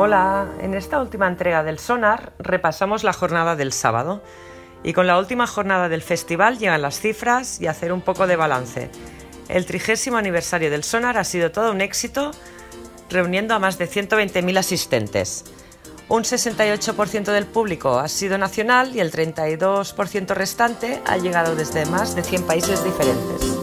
Hola, en esta última entrega del Sonar repasamos la jornada del sábado y con la última jornada del festival llegan las cifras y hacer un poco de balance. El trigésimo aniversario del Sonar ha sido todo un éxito, reuniendo a más de 120.000 asistentes. Un 68% del público ha sido nacional y el 32% restante ha llegado desde más de 100 países diferentes.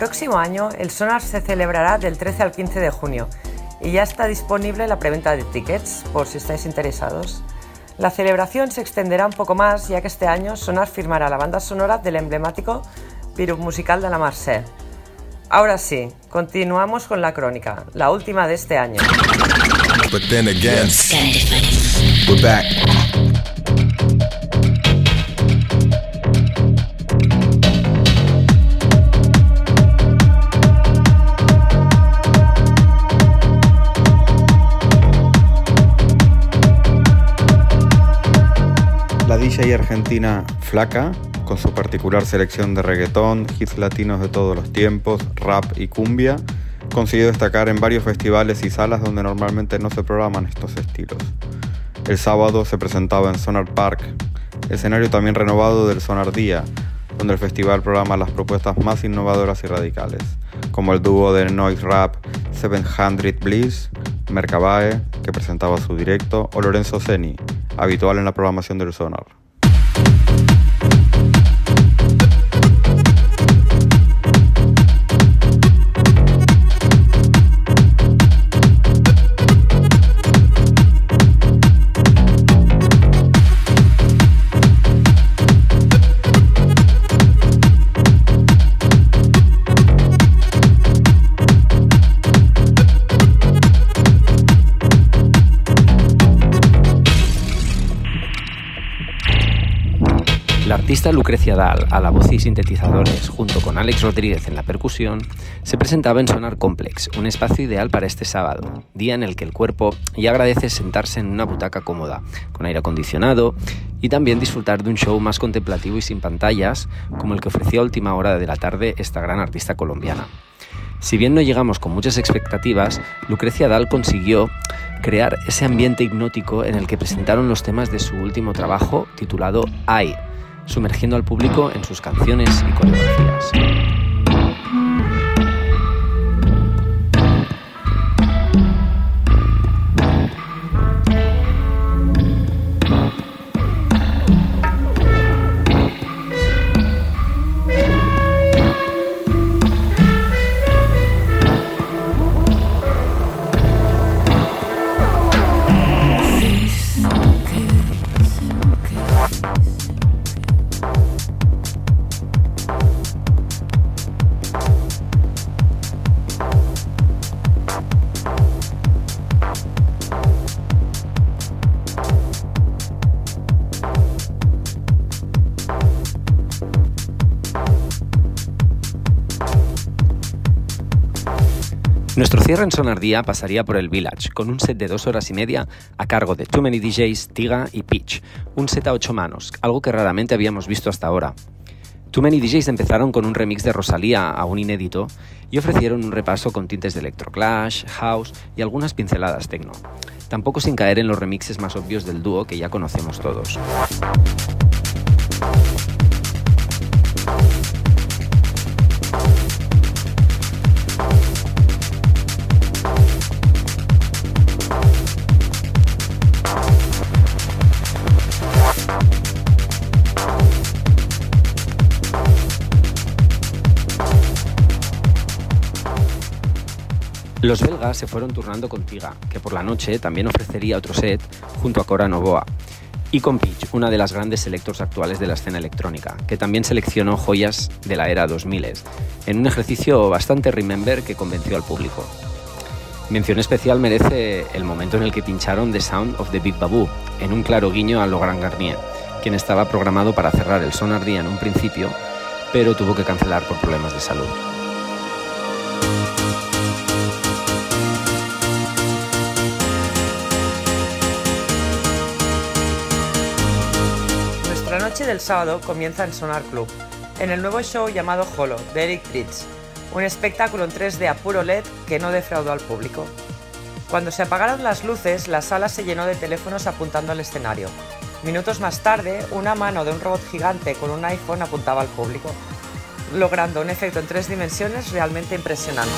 Próximo año el Sonar se celebrará del 13 al 15 de junio y ya está disponible la preventa de tickets por si estáis interesados. La celebración se extenderá un poco más ya que este año Sonar firmará la banda sonora del emblemático Pirup musical de la Marseille. Ahora sí, continuamos con la crónica, la última de este año. DJ argentina Flaca, con su particular selección de reggaetón, hits latinos de todos los tiempos, rap y cumbia, consiguió destacar en varios festivales y salas donde normalmente no se programan estos estilos. El sábado se presentaba en Sonar Park, escenario también renovado del Sonar Día, donde el festival programa las propuestas más innovadoras y radicales, como el dúo de noise rap 700 Bliss, Mercabae, que presentaba su directo, o Lorenzo Zeni, habitual en la programación del Sonar. Artista Lucrecia Dal a la voz y sintetizadores, junto con Alex Rodríguez en la percusión, se presentaba en Sonar Complex, un espacio ideal para este sábado, día en el que el cuerpo ya agradece sentarse en una butaca cómoda, con aire acondicionado, y también disfrutar de un show más contemplativo y sin pantallas, como el que ofrecía a última hora de la tarde esta gran artista colombiana. Si bien no llegamos con muchas expectativas, Lucrecia Dal consiguió crear ese ambiente hipnótico en el que presentaron los temas de su último trabajo titulado I, sumergiendo al público en sus canciones y coreografías. Nuestro cierre en Sonardía pasaría por el Village, con un set de dos horas y media a cargo de Too Many DJs, Tiga y Pitch, un set a ocho manos, algo que raramente habíamos visto hasta ahora. Too Many DJs empezaron con un remix de Rosalía, aún inédito, y ofrecieron un repaso con tintes de electroclash, house y algunas pinceladas techno. Tampoco sin caer en los remixes más obvios del dúo que ya conocemos todos. Los belgas se fueron turnando con Tiga, que por la noche también ofrecería otro set junto a Cora Novoa, y con Pitch, una de las grandes selectors actuales de la escena electrónica, que también seleccionó joyas de la era 2000, en un ejercicio bastante remember que convenció al público. Mención especial merece el momento en el que pincharon The Sound of the Big Babu, en un claro guiño a Laurent Garnier, quien estaba programado para cerrar el Sonar Día en un principio, pero tuvo que cancelar por problemas de salud. Del sábado comienza en Sonar Club, en el nuevo show llamado Holo, de Eric Bridge, un espectáculo en 3D a puro LED que no defraudó al público. Cuando se apagaron las luces, la sala se llenó de teléfonos apuntando al escenario. Minutos más tarde, una mano de un robot gigante con un iPhone apuntaba al público, logrando un efecto en tres dimensiones realmente impresionante.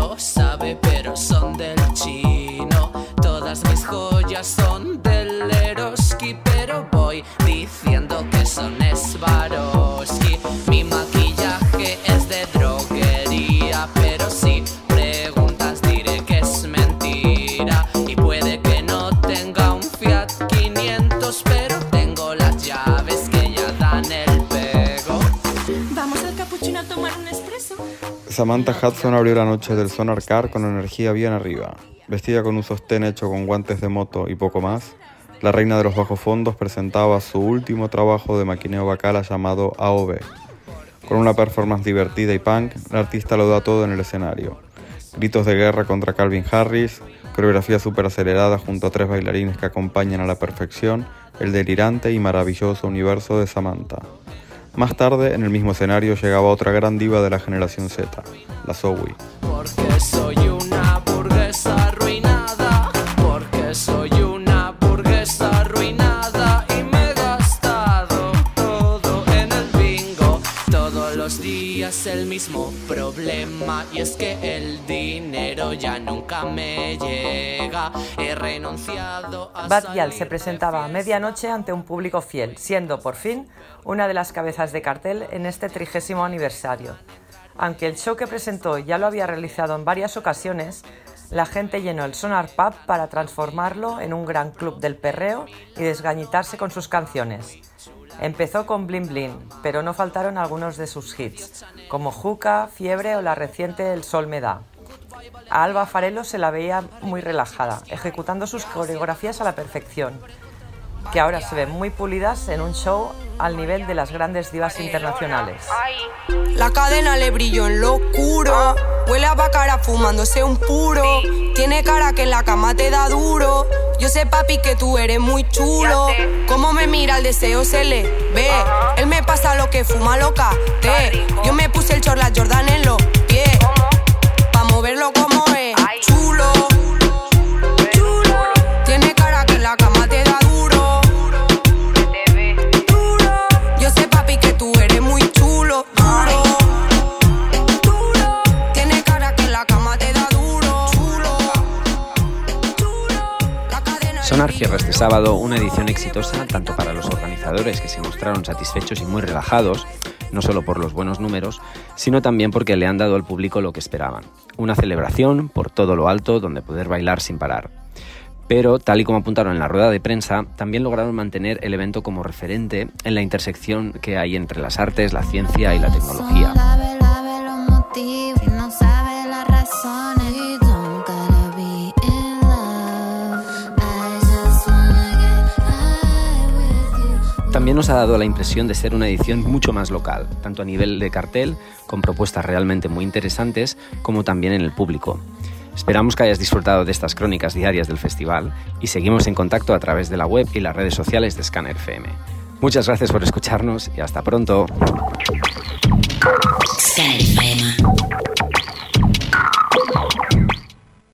lo sabe, pero son del chino. Todas mis joyas son del Eroski, pero voy diciendo que son Swarovski. Mi maquillaje Samantha Hudson abrió la noche del Sonar Car con energía bien arriba. Vestida con un sostén hecho con guantes de moto y poco más, la reina de los bajos fondos presentaba su último trabajo de maquineo bacala llamado AOB. Con una performance divertida y punk, la artista lo da todo en el escenario. Gritos de guerra contra Calvin Harris, coreografía súper acelerada junto a tres bailarines que acompañan a la perfección el delirante y maravilloso universo de Samantha. Más tarde, en el mismo escenario, llegaba otra gran diva de la generación Z, la Zoe. Problema y es que el dinero ya nunca me llega. He renunciado a Bad se presentaba a medianoche ante un público fiel, siendo por fin una de las cabezas de cartel en este trigésimo aniversario. Aunque el show que presentó ya lo había realizado en varias ocasiones, la gente llenó el Sonar Pub para transformarlo en un gran club del perreo y desgañitarse con sus canciones. Empezó con Blin Blin, pero no faltaron algunos de sus hits, como Juca, Fiebre o la reciente El Sol me da. A Alba Farello se la veía muy relajada, ejecutando sus coreografías a la perfección, que ahora se ven muy pulidas en un show al nivel de las grandes divas internacionales. La cadena le brilló en lo oscuro. Huele a bacara fumándose un puro. Tiene cara que en la cama te da duro. Yo sé, papi, que tú eres muy chulo. Como me mira el deseo se le ve. Él me pasa lo que fuma loca. Te. Yo me puse el chorla Jordan en los Sonar cierra este sábado una edición exitosa tanto para los organizadores que se mostraron satisfechos y muy relajados, no solo por los buenos números, sino también porque le han dado al público lo que esperaban. Una celebración por todo lo alto donde poder bailar sin parar. Pero, tal y como apuntaron en la rueda de prensa, también lograron mantener el evento como referente en la intersección que hay entre las artes, la ciencia y la tecnología. Nos ha dado la impresión de ser una edición mucho más local, tanto a nivel de cartel, con propuestas realmente muy interesantes, como también en el público. Esperamos que hayas disfrutado de estas crónicas diarias del festival y seguimos en contacto a través de la web y las redes sociales de Scanner FM. Muchas gracias por escucharnos y hasta pronto.